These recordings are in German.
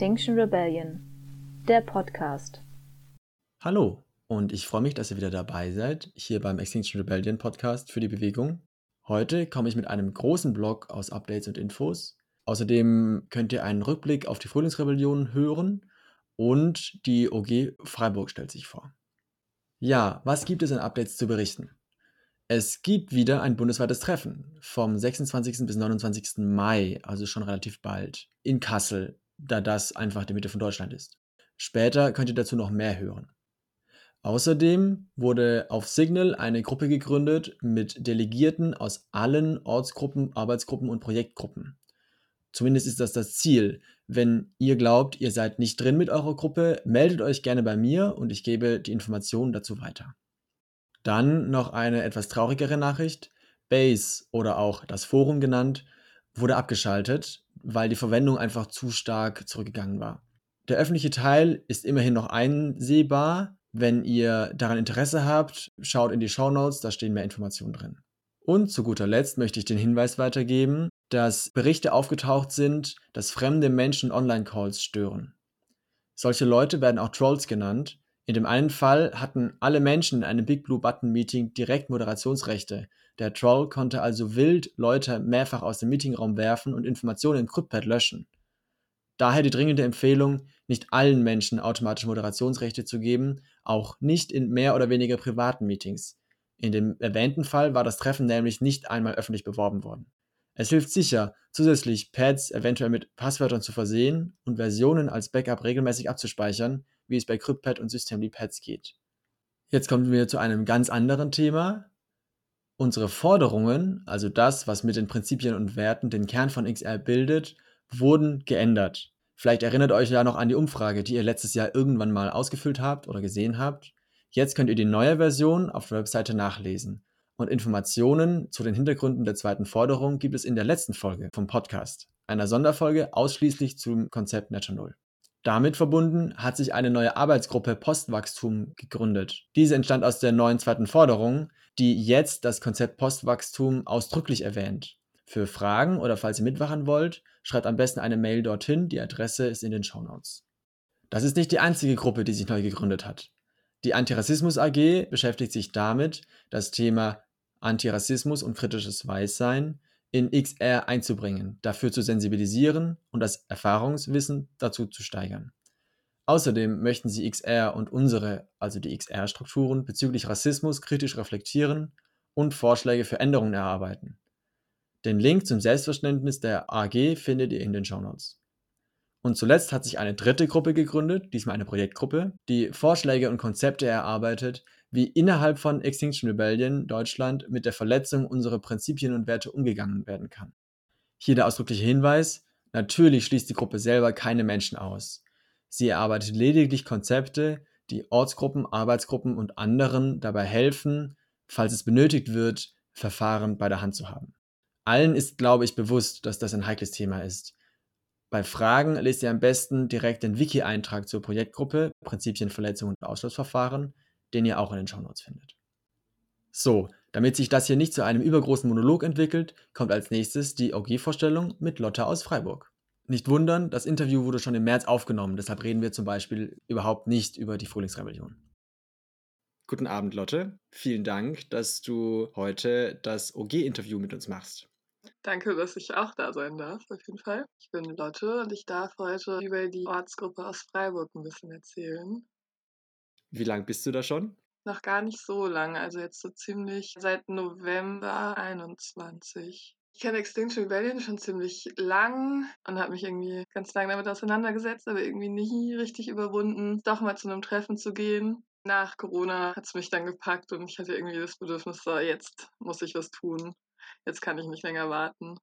Extinction Rebellion, der Podcast. Hallo und ich freue mich, dass ihr wieder dabei seid, hier beim Extinction Rebellion Podcast für die Bewegung. Heute komme ich mit einem großen Blog aus Updates und Infos. Außerdem könnt ihr einen Rückblick auf die Frühlingsrebellion hören und die OG Freiburg stellt sich vor. Ja, was gibt es an Updates zu berichten? Es gibt wieder ein bundesweites Treffen vom 26. bis 29. Mai, also schon relativ bald, in Kassel, da das einfach die Mitte von Deutschland ist. Später könnt ihr dazu noch mehr hören. Außerdem wurde auf Signal eine Gruppe gegründet mit Delegierten aus allen Ortsgruppen, Arbeitsgruppen und Projektgruppen. Zumindest ist das das Ziel. Wenn ihr glaubt, ihr seid nicht drin mit eurer Gruppe, meldet euch gerne bei mir und ich gebe die Informationen dazu weiter. Dann noch eine etwas traurigere Nachricht. Base oder auch das Forum genannt, wurde abgeschaltet, weil die Verwendung einfach zu stark zurückgegangen war. Der öffentliche Teil ist immerhin noch einsehbar. Wenn ihr daran Interesse habt, schaut in die Show Notes, da stehen mehr Informationen drin. Und zu guter Letzt möchte ich den Hinweis weitergeben, dass Berichte aufgetaucht sind, dass fremde Menschen Online-Calls stören. Solche Leute werden auch Trolls genannt in dem einen Fall hatten alle Menschen in einem Big Blue Button Meeting direkt Moderationsrechte. Der Troll konnte also wild Leute mehrfach aus dem Meetingraum werfen und Informationen im CryptPad löschen. Daher die dringende Empfehlung, nicht allen Menschen automatisch Moderationsrechte zu geben, auch nicht in mehr oder weniger privaten Meetings. In dem erwähnten Fall war das Treffen nämlich nicht einmal öffentlich beworben worden. Es hilft sicher, zusätzlich Pads eventuell mit Passwörtern zu versehen und Versionen als Backup regelmäßig abzuspeichern, wie es bei CryptPad und Systemd-Pads geht. Jetzt kommen wir zu einem ganz anderen Thema. Unsere Forderungen, also das, was mit den Prinzipien und Werten den Kern von XR bildet, wurden geändert. Vielleicht erinnert euch ja noch an die Umfrage, die ihr letztes Jahr irgendwann mal ausgefüllt habt oder gesehen habt. Jetzt könnt ihr die neue Version auf der Webseite nachlesen. Und Informationen zu den Hintergründen der zweiten Forderung gibt es in der letzten Folge vom Podcast, einer Sonderfolge ausschließlich zum Konzept Netto Null. Damit verbunden hat sich eine neue Arbeitsgruppe Postwachstum gegründet. Diese entstand aus der neuen zweiten Forderung, die jetzt das Konzept Postwachstum ausdrücklich erwähnt. Für Fragen oder falls ihr mitwachen wollt, schreibt am besten eine Mail dorthin, die Adresse ist in den Shownotes. Das ist nicht die einzige Gruppe, die sich neu gegründet hat. Die Antirassismus AG beschäftigt sich damit, das Thema Antirassismus und kritisches Weißsein in XR einzubringen, dafür zu sensibilisieren und das Erfahrungswissen dazu zu steigern. Außerdem möchten sie XR und unsere, also die XR-Strukturen bezüglich Rassismus kritisch reflektieren und Vorschläge für Änderungen erarbeiten. Den Link zum Selbstverständnis der AG findet ihr in den Shownotes. Und zuletzt hat sich eine dritte Gruppe gegründet, diesmal eine Projektgruppe, die Vorschläge und Konzepte erarbeitet, wie innerhalb von Extinction Rebellion Deutschland mit der Verletzung unserer Prinzipien und Werte umgegangen werden kann. Hier der ausdrückliche Hinweis, natürlich schließt die Gruppe selber keine Menschen aus. Sie erarbeitet lediglich Konzepte, die Ortsgruppen, Arbeitsgruppen und anderen dabei helfen, falls es benötigt wird, Verfahren bei der Hand zu haben. Allen ist, glaube ich, bewusst, dass das ein heikles Thema ist. Bei Fragen lest ihr am besten direkt den Wiki-Eintrag zur Projektgruppe Prinzipienverletzung und Ausschlussverfahren den ihr auch in den Shownotes findet. So, damit sich das hier nicht zu einem übergroßen Monolog entwickelt, kommt als nächstes die OG-Vorstellung mit Lotte aus Freiburg. Nicht wundern, das Interview wurde schon im März aufgenommen, deshalb reden wir zum Beispiel überhaupt nicht über die Frühlingsrebellion. Guten Abend, Lotte. Vielen Dank, dass du heute das OG-Interview mit uns machst. Danke, dass ich auch da sein darf, auf jeden Fall. Ich bin Lotte und ich darf heute über die Ortsgruppe aus Freiburg ein bisschen erzählen. Wie lang bist du da schon? Noch gar nicht so lange, also jetzt so ziemlich seit November 21. Ich kenne Extinction Rebellion schon ziemlich lang und habe mich irgendwie ganz lange damit auseinandergesetzt, aber irgendwie nie richtig überwunden, doch mal zu einem Treffen zu gehen. Nach Corona hat es mich dann gepackt und ich hatte irgendwie das Bedürfnis, so jetzt muss ich was tun. Jetzt kann ich nicht länger warten.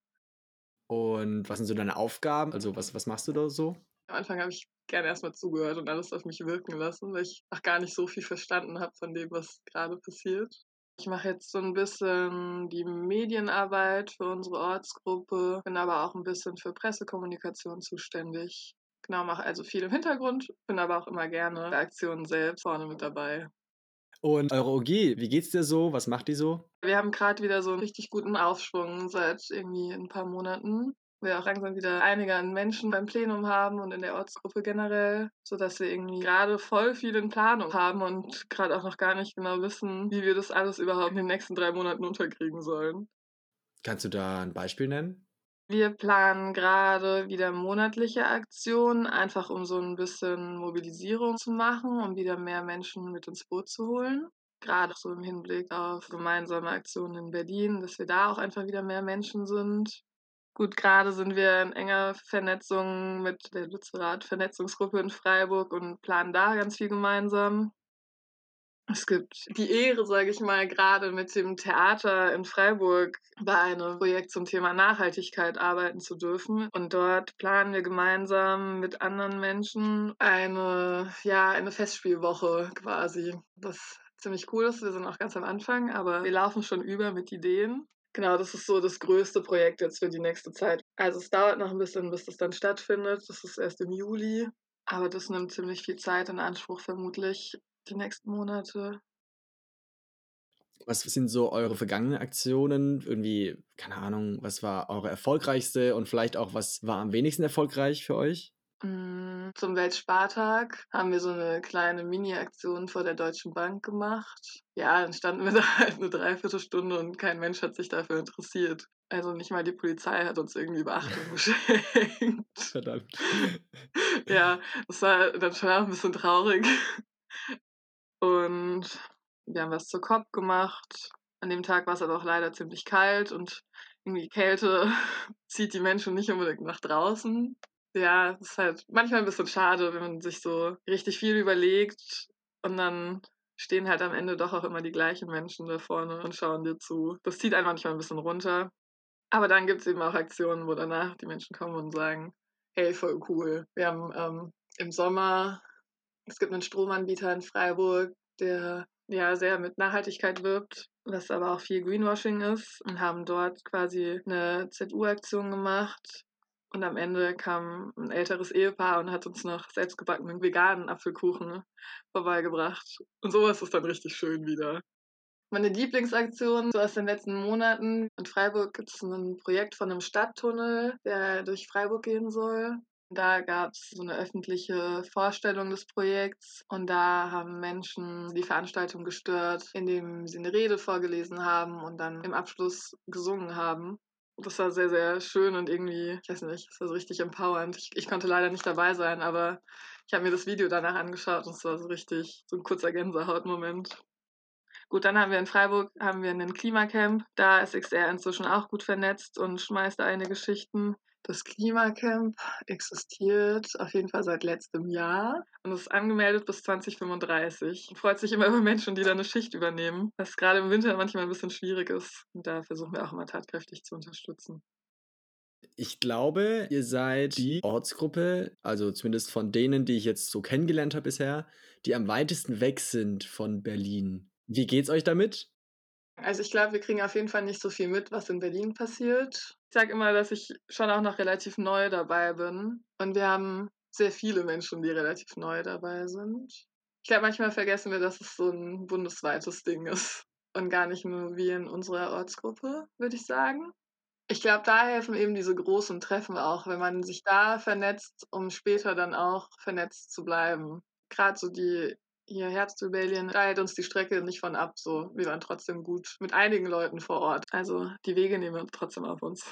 Und was sind so deine Aufgaben? Also was, was machst du da so? Am Anfang habe ich gerne erstmal zugehört und alles auf mich wirken lassen, weil ich auch gar nicht so viel verstanden habe von dem, was gerade passiert. Ich mache jetzt so ein bisschen die Medienarbeit für unsere Ortsgruppe, bin aber auch ein bisschen für Pressekommunikation zuständig. Genau, mache also viel im Hintergrund, bin aber auch immer gerne bei Aktionen selbst vorne mit dabei. Und eure OG, wie geht's dir so? Was macht die so? Wir haben gerade wieder so einen richtig guten Aufschwung seit irgendwie ein paar Monaten. Wir auch langsam wieder einige an Menschen beim Plenum haben und in der Ortsgruppe generell, sodass wir irgendwie gerade voll viel in Planung haben und gerade auch noch gar nicht genau wissen, wie wir das alles überhaupt in den nächsten drei Monaten unterkriegen sollen. Kannst du da ein Beispiel nennen? Wir planen gerade wieder monatliche Aktionen, einfach um so ein bisschen Mobilisierung zu machen, um wieder mehr Menschen mit ins Boot zu holen. Gerade so im Hinblick auf gemeinsame Aktionen in Berlin, dass wir da auch einfach wieder mehr Menschen sind. Gut, gerade sind wir in enger Vernetzung mit der Lützerath-Vernetzungsgruppe in Freiburg und planen da ganz viel gemeinsam. Es gibt die Ehre, sage ich mal, gerade mit dem Theater in Freiburg bei einem Projekt zum Thema Nachhaltigkeit arbeiten zu dürfen. Und dort planen wir gemeinsam mit anderen Menschen eine, ja, eine Festspielwoche quasi. Was ziemlich cool ist. Wir sind auch ganz am Anfang, aber wir laufen schon über mit Ideen. Genau, das ist so das größte Projekt jetzt für die nächste Zeit. Also es dauert noch ein bisschen, bis das dann stattfindet. Das ist erst im Juli. Aber das nimmt ziemlich viel Zeit in Anspruch, vermutlich die nächsten Monate. Was sind so eure vergangenen Aktionen? Irgendwie, keine Ahnung, was war eure erfolgreichste und vielleicht auch, was war am wenigsten erfolgreich für euch? Mm, zum Weltspartag haben wir so eine kleine Mini-Aktion vor der Deutschen Bank gemacht. Ja, dann standen wir da halt eine Dreiviertelstunde und kein Mensch hat sich dafür interessiert. Also nicht mal die Polizei hat uns irgendwie Beachtung geschenkt. Verdammt. Ja, das war dann schon auch ein bisschen traurig. Und wir haben was zur COP gemacht. An dem Tag war es aber auch leider ziemlich kalt und irgendwie Kälte zieht die Menschen nicht unbedingt nach draußen. Ja, es ist halt manchmal ein bisschen schade, wenn man sich so richtig viel überlegt und dann stehen halt am Ende doch auch immer die gleichen Menschen da vorne und schauen dir zu. Das zieht einen manchmal ein bisschen runter. Aber dann gibt es eben auch Aktionen, wo danach die Menschen kommen und sagen, hey, voll cool. Wir haben ähm, im Sommer es gibt einen Stromanbieter in Freiburg, der ja sehr mit Nachhaltigkeit wirbt, was aber auch viel Greenwashing ist und haben dort quasi eine ZU-Aktion gemacht. Und am Ende kam ein älteres Ehepaar und hat uns noch selbstgebackenen veganen Apfelkuchen vorbeigebracht. Und sowas ist dann richtig schön wieder. Meine Lieblingsaktion so aus den letzten Monaten. In Freiburg gibt es ein Projekt von einem Stadttunnel, der durch Freiburg gehen soll. Da gab es so eine öffentliche Vorstellung des Projekts und da haben Menschen die Veranstaltung gestört, indem sie eine Rede vorgelesen haben und dann im Abschluss gesungen haben. Das war sehr, sehr schön und irgendwie, ich weiß nicht, es war so richtig empowernd. Ich, ich konnte leider nicht dabei sein, aber ich habe mir das Video danach angeschaut und es war so richtig so ein kurzer Gänsehautmoment. Gut, dann haben wir in Freiburg haben wir einen Klimacamp. Da ist XR inzwischen auch gut vernetzt und schmeißt einige Geschichten. Das Klimacamp existiert auf jeden Fall seit letztem Jahr und ist angemeldet bis 2035. Freut sich immer über Menschen, die da eine Schicht übernehmen, was gerade im Winter manchmal ein bisschen schwierig ist. Und da versuchen wir auch immer tatkräftig zu unterstützen. Ich glaube, ihr seid die Ortsgruppe, also zumindest von denen, die ich jetzt so kennengelernt habe bisher, die am weitesten weg sind von Berlin. Wie geht's euch damit? Also ich glaube, wir kriegen auf jeden Fall nicht so viel mit, was in Berlin passiert. Ich sage immer, dass ich schon auch noch relativ neu dabei bin. Und wir haben sehr viele Menschen, die relativ neu dabei sind. Ich glaube, manchmal vergessen wir, dass es so ein bundesweites Ding ist. Und gar nicht nur wie in unserer Ortsgruppe, würde ich sagen. Ich glaube, da helfen eben diese großen Treffen auch, wenn man sich da vernetzt, um später dann auch vernetzt zu bleiben. Gerade so die hier Herbstrebellion, hält uns die Strecke nicht von ab. So, wir waren trotzdem gut mit einigen Leuten vor Ort. Also die Wege nehmen wir trotzdem auf uns.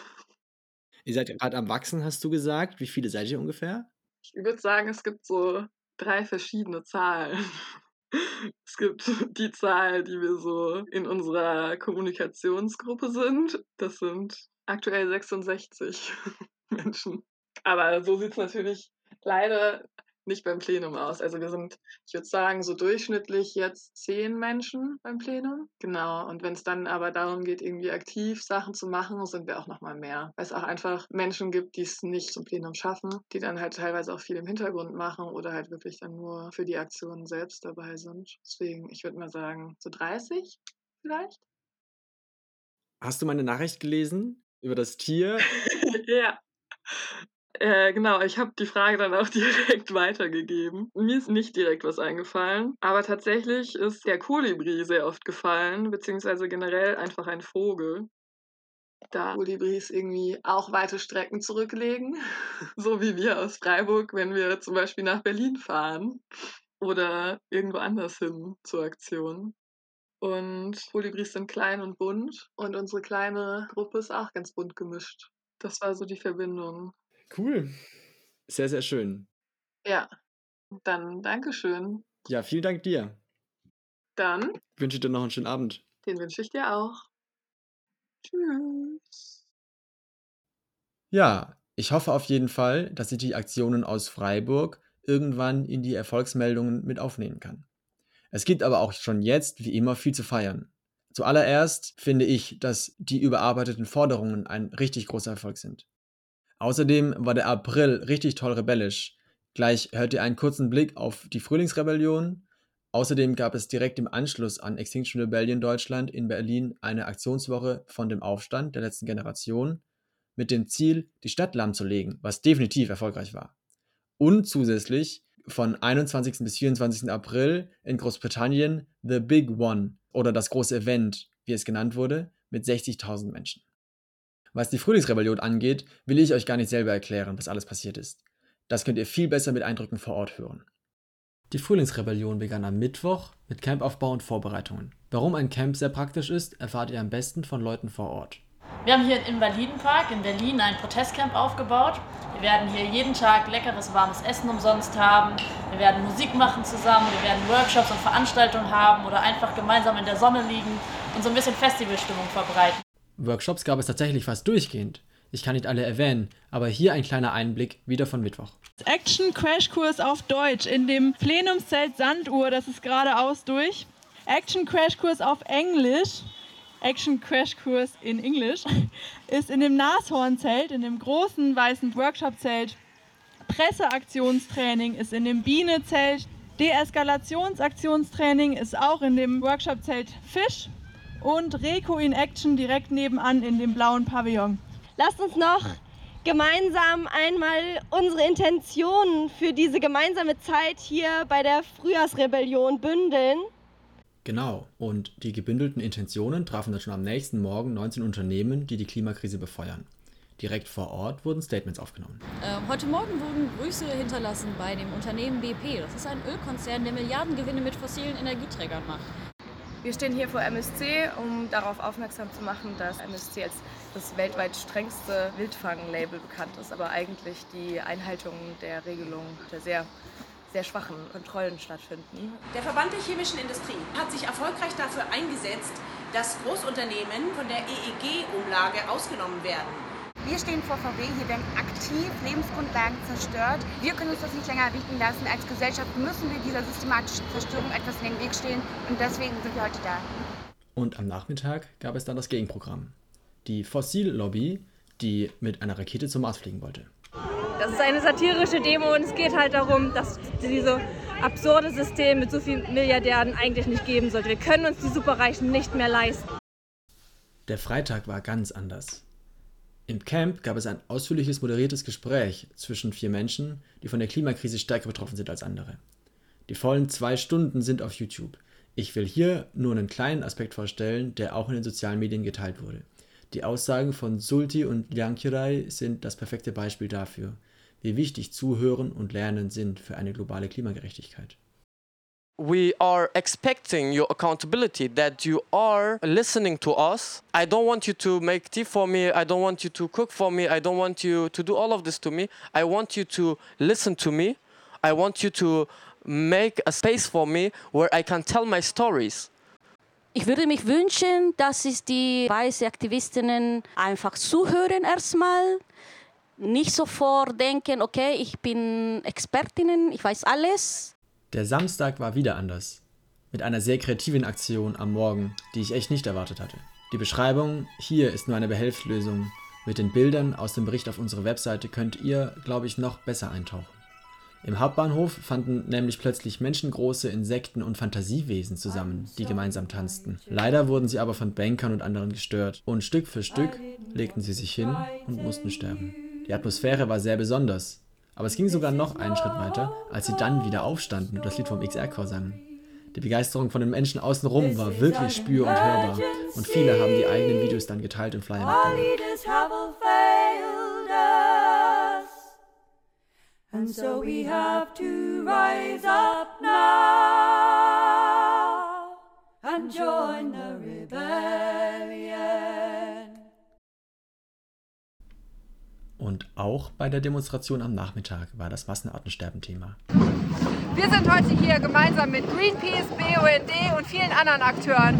Ihr seid gerade am Wachsen, hast du gesagt. Wie viele seid ihr ungefähr? Ich würde sagen, es gibt so drei verschiedene Zahlen. Es gibt die Zahl, die wir so in unserer Kommunikationsgruppe sind. Das sind aktuell 66 Menschen. Aber so sieht es natürlich leider nicht beim Plenum aus. Also wir sind, ich würde sagen, so durchschnittlich jetzt zehn Menschen beim Plenum. Genau. Und wenn es dann aber darum geht, irgendwie aktiv Sachen zu machen, sind wir auch nochmal mehr. Weil es auch einfach Menschen gibt, die es nicht zum Plenum schaffen, die dann halt teilweise auch viel im Hintergrund machen oder halt wirklich dann nur für die Aktionen selbst dabei sind. Deswegen, ich würde mal sagen, so 30 vielleicht. Hast du meine Nachricht gelesen über das Tier? ja. Äh, genau, ich habe die Frage dann auch direkt weitergegeben. Mir ist nicht direkt was eingefallen, aber tatsächlich ist der Kolibri sehr oft gefallen, beziehungsweise generell einfach ein Vogel. da Kolibris irgendwie auch weite Strecken zurücklegen, so wie wir aus Freiburg, wenn wir zum Beispiel nach Berlin fahren oder irgendwo anders hin zur Aktion. Und Kolibris sind klein und bunt und unsere kleine Gruppe ist auch ganz bunt gemischt. Das war so die Verbindung. Cool. Sehr, sehr schön. Ja, dann Dankeschön. Ja, vielen Dank dir. Dann Ich wünsche dir noch einen schönen Abend. den wünsche ich dir auch. Tschüss. Ja, ich hoffe auf jeden Fall, dass ich die Aktionen aus Freiburg irgendwann in die Erfolgsmeldungen mit aufnehmen kann. Es gibt aber auch schon jetzt, wie immer, viel zu feiern. Zuallererst finde ich, dass die überarbeiteten Forderungen ein richtig großer Erfolg sind. Außerdem war der April richtig toll rebellisch. Gleich hört ihr einen kurzen Blick auf die Frühlingsrebellion. Außerdem gab es direkt im Anschluss an Extinction Rebellion Deutschland in Berlin eine Aktionswoche von dem Aufstand der letzten Generation mit dem Ziel, die Stadt lahmzulegen, was definitiv erfolgreich war. Und zusätzlich von 21. bis 24. April in Großbritannien The Big One oder das große Event, wie es genannt wurde, mit 60.000 Menschen. Was die Frühlingsrebellion angeht, will ich euch gar nicht selber erklären, was alles passiert ist. Das könnt ihr viel besser mit Eindrücken vor Ort hören. Die Frühlingsrebellion begann am Mittwoch mit Campaufbau und Vorbereitungen. Warum ein Camp sehr praktisch ist, erfahrt ihr am besten von Leuten vor Ort. Wir haben hier im Invalidenpark in Berlin ein Protestcamp aufgebaut. Wir werden hier jeden Tag leckeres, warmes Essen umsonst haben. Wir werden Musik machen zusammen, wir werden Workshops und Veranstaltungen haben oder einfach gemeinsam in der Sonne liegen und so ein bisschen Festivalstimmung verbreiten. Workshops gab es tatsächlich fast durchgehend. Ich kann nicht alle erwähnen, aber hier ein kleiner Einblick wieder von Mittwoch. Action Crashkurs auf Deutsch in dem Plenumszelt Sanduhr, das ist geradeaus durch. Action Crashkurs auf Englisch. Action Crashkurs in Englisch ist in dem Nashornzelt, in dem großen weißen Workshopzelt. Presseaktionstraining ist in dem Bienezelt. Deeskalationsaktionstraining ist auch in dem Workshopzelt Fisch. Und Reco in Action direkt nebenan in dem blauen Pavillon. Lasst uns noch gemeinsam einmal unsere Intentionen für diese gemeinsame Zeit hier bei der Frühjahrsrebellion bündeln. Genau, und die gebündelten Intentionen trafen dann schon am nächsten Morgen 19 Unternehmen, die die Klimakrise befeuern. Direkt vor Ort wurden Statements aufgenommen. Ähm, heute Morgen wurden Grüße hinterlassen bei dem Unternehmen BP. Das ist ein Ölkonzern, der Milliardengewinne mit fossilen Energieträgern macht. Wir stehen hier vor MSC, um darauf aufmerksam zu machen, dass MSC als das weltweit strengste Wildfang-Label bekannt ist, aber eigentlich die Einhaltung der Regelung der sehr, sehr schwachen Kontrollen stattfinden. Der Verband der chemischen Industrie hat sich erfolgreich dafür eingesetzt, dass Großunternehmen von der EEG-Umlage ausgenommen werden. Wir stehen vor VW, hier werden aktiv Lebensgrundlagen zerstört. Wir können uns das nicht länger bieten lassen. Als Gesellschaft müssen wir dieser systematischen Zerstörung etwas in den Weg stehen und deswegen sind wir heute da. Und am Nachmittag gab es dann das Gegenprogramm. Die Fossillobby, die mit einer Rakete zum Mars fliegen wollte. Das ist eine satirische Demo und es geht halt darum, dass diese absurde System mit so vielen Milliardären eigentlich nicht geben sollte. Wir können uns die Superreichen nicht mehr leisten. Der Freitag war ganz anders. Im Camp gab es ein ausführliches moderiertes Gespräch zwischen vier Menschen, die von der Klimakrise stärker betroffen sind als andere. Die vollen zwei Stunden sind auf YouTube. Ich will hier nur einen kleinen Aspekt vorstellen, der auch in den sozialen Medien geteilt wurde. Die Aussagen von Sulti und Liankirai sind das perfekte Beispiel dafür, wie wichtig Zuhören und Lernen sind für eine globale Klimagerechtigkeit. We are expecting your accountability that you are listening to us. I don't want you to make tea for me. I don't want you to cook for me. I don't want you to do all of this to me. I want you to listen to me. I want you to make a space for me where I can tell my stories. Ich würde mich wünschen, dass es die weißen Aktivistinnen einfach zuhören erstmal, nicht sofort denken, okay, ich bin Expertinnen, ich weiß alles. Der Samstag war wieder anders. Mit einer sehr kreativen Aktion am Morgen, die ich echt nicht erwartet hatte. Die Beschreibung hier ist nur eine Behelfslösung. Mit den Bildern aus dem Bericht auf unserer Webseite könnt ihr, glaube ich, noch besser eintauchen. Im Hauptbahnhof fanden nämlich plötzlich menschengroße Insekten und Fantasiewesen zusammen, die gemeinsam tanzten. Leider wurden sie aber von Bankern und anderen gestört und Stück für Stück legten sie sich hin und mussten sterben. Die Atmosphäre war sehr besonders, aber es ging sogar noch einen Schritt weiter, als sie dann wieder aufstanden und das Lied vom XR-Chor sangen. Die Begeisterung von den Menschen außenrum war wirklich spür- und hörbar und viele haben die eigenen Videos dann geteilt und Flyer mitgenommen. Und auch bei der Demonstration am Nachmittag war das Massenartensterben Thema. Wir sind heute hier gemeinsam mit Greenpeace, BUND und vielen anderen Akteuren,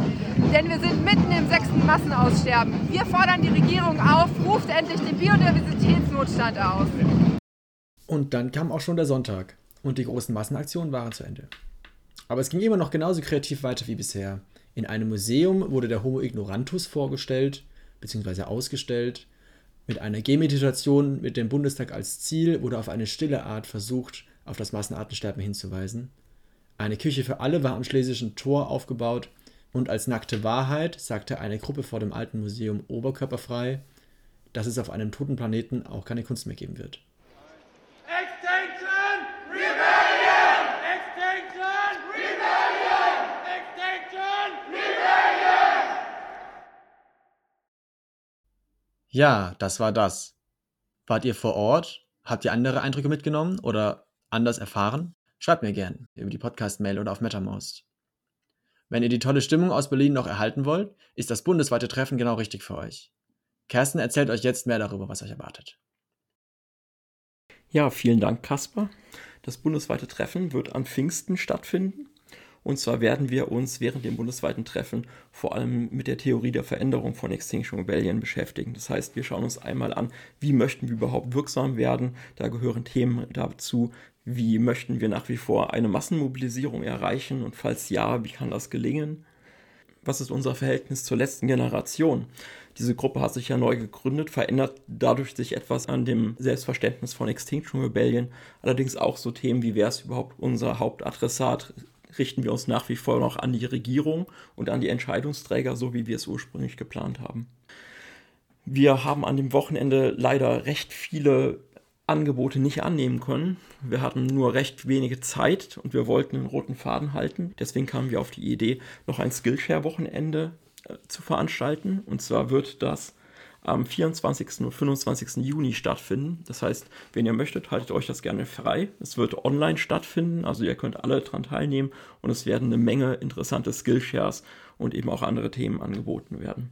denn wir sind mitten im sechsten Massenaussterben. Wir fordern die Regierung auf, ruft endlich den Biodiversitätsnotstand aus. Und dann kam auch schon der Sonntag und die großen Massenaktionen waren zu Ende. Aber es ging immer noch genauso kreativ weiter wie bisher. In einem Museum wurde der Homo ignorantus vorgestellt bzw. ausgestellt. Mit einer Gehmeditation mit dem Bundestag als Ziel wurde auf eine stille Art versucht, auf das Massenartensterben hinzuweisen. Eine Küche für alle war am Schlesischen Tor aufgebaut und als nackte Wahrheit sagte eine Gruppe vor dem alten Museum oberkörperfrei, dass es auf einem toten Planeten auch keine Kunst mehr geben wird. Extinction Rebellion! Extinction Rebellion! Extinction Rebellion! Ja, das war das. Wart ihr vor Ort? Habt ihr andere Eindrücke mitgenommen oder anders erfahren? Schreibt mir gern über die Podcast-Mail oder auf MetaMost. Wenn ihr die tolle Stimmung aus Berlin noch erhalten wollt, ist das bundesweite Treffen genau richtig für euch. Kerstin erzählt euch jetzt mehr darüber, was euch erwartet. Ja, vielen Dank, Kasper. Das bundesweite Treffen wird am Pfingsten stattfinden. Und zwar werden wir uns während dem bundesweiten Treffen vor allem mit der Theorie der Veränderung von Extinction Rebellion beschäftigen. Das heißt, wir schauen uns einmal an, wie möchten wir überhaupt wirksam werden. Da gehören Themen dazu, wie möchten wir nach wie vor eine Massenmobilisierung erreichen und falls ja, wie kann das gelingen? Was ist unser Verhältnis zur letzten Generation? Diese Gruppe hat sich ja neu gegründet, verändert dadurch sich etwas an dem Selbstverständnis von Extinction Rebellion. Allerdings auch so Themen wie, wer ist überhaupt unser Hauptadressat? Richten wir uns nach wie vor noch an die Regierung und an die Entscheidungsträger, so wie wir es ursprünglich geplant haben. Wir haben an dem Wochenende leider recht viele Angebote nicht annehmen können. Wir hatten nur recht wenige Zeit und wir wollten einen roten Faden halten. Deswegen kamen wir auf die Idee, noch ein Skillshare-Wochenende äh, zu veranstalten. Und zwar wird das am 24. und 25. Juni stattfinden. Das heißt, wenn ihr möchtet, haltet euch das gerne frei. Es wird online stattfinden, also ihr könnt alle daran teilnehmen und es werden eine Menge interessante Skillshares und eben auch andere Themen angeboten werden.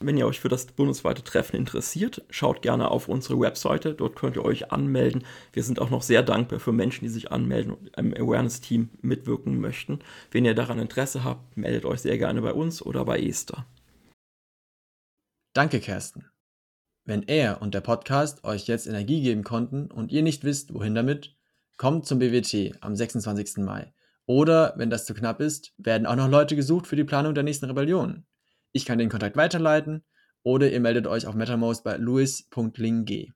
Wenn ihr euch für das bundesweite Treffen interessiert, schaut gerne auf unsere Webseite. Dort könnt ihr euch anmelden. Wir sind auch noch sehr dankbar für Menschen, die sich anmelden und im Awareness-Team mitwirken möchten. Wenn ihr daran Interesse habt, meldet euch sehr gerne bei uns oder bei Esther. Danke, Kersten. Wenn er und der Podcast euch jetzt Energie geben konnten und ihr nicht wisst, wohin damit, kommt zum BWT am 26. Mai. Oder, wenn das zu knapp ist, werden auch noch Leute gesucht für die Planung der nächsten Rebellion. Ich kann den Kontakt weiterleiten oder ihr meldet euch auf MetaMost bei louis.ling.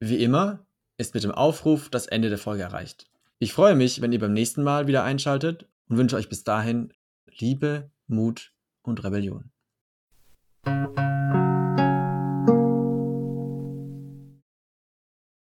Wie immer ist mit dem Aufruf das Ende der Folge erreicht. Ich freue mich, wenn ihr beim nächsten Mal wieder einschaltet und wünsche euch bis dahin Liebe, Mut und Rebellion. Thank you.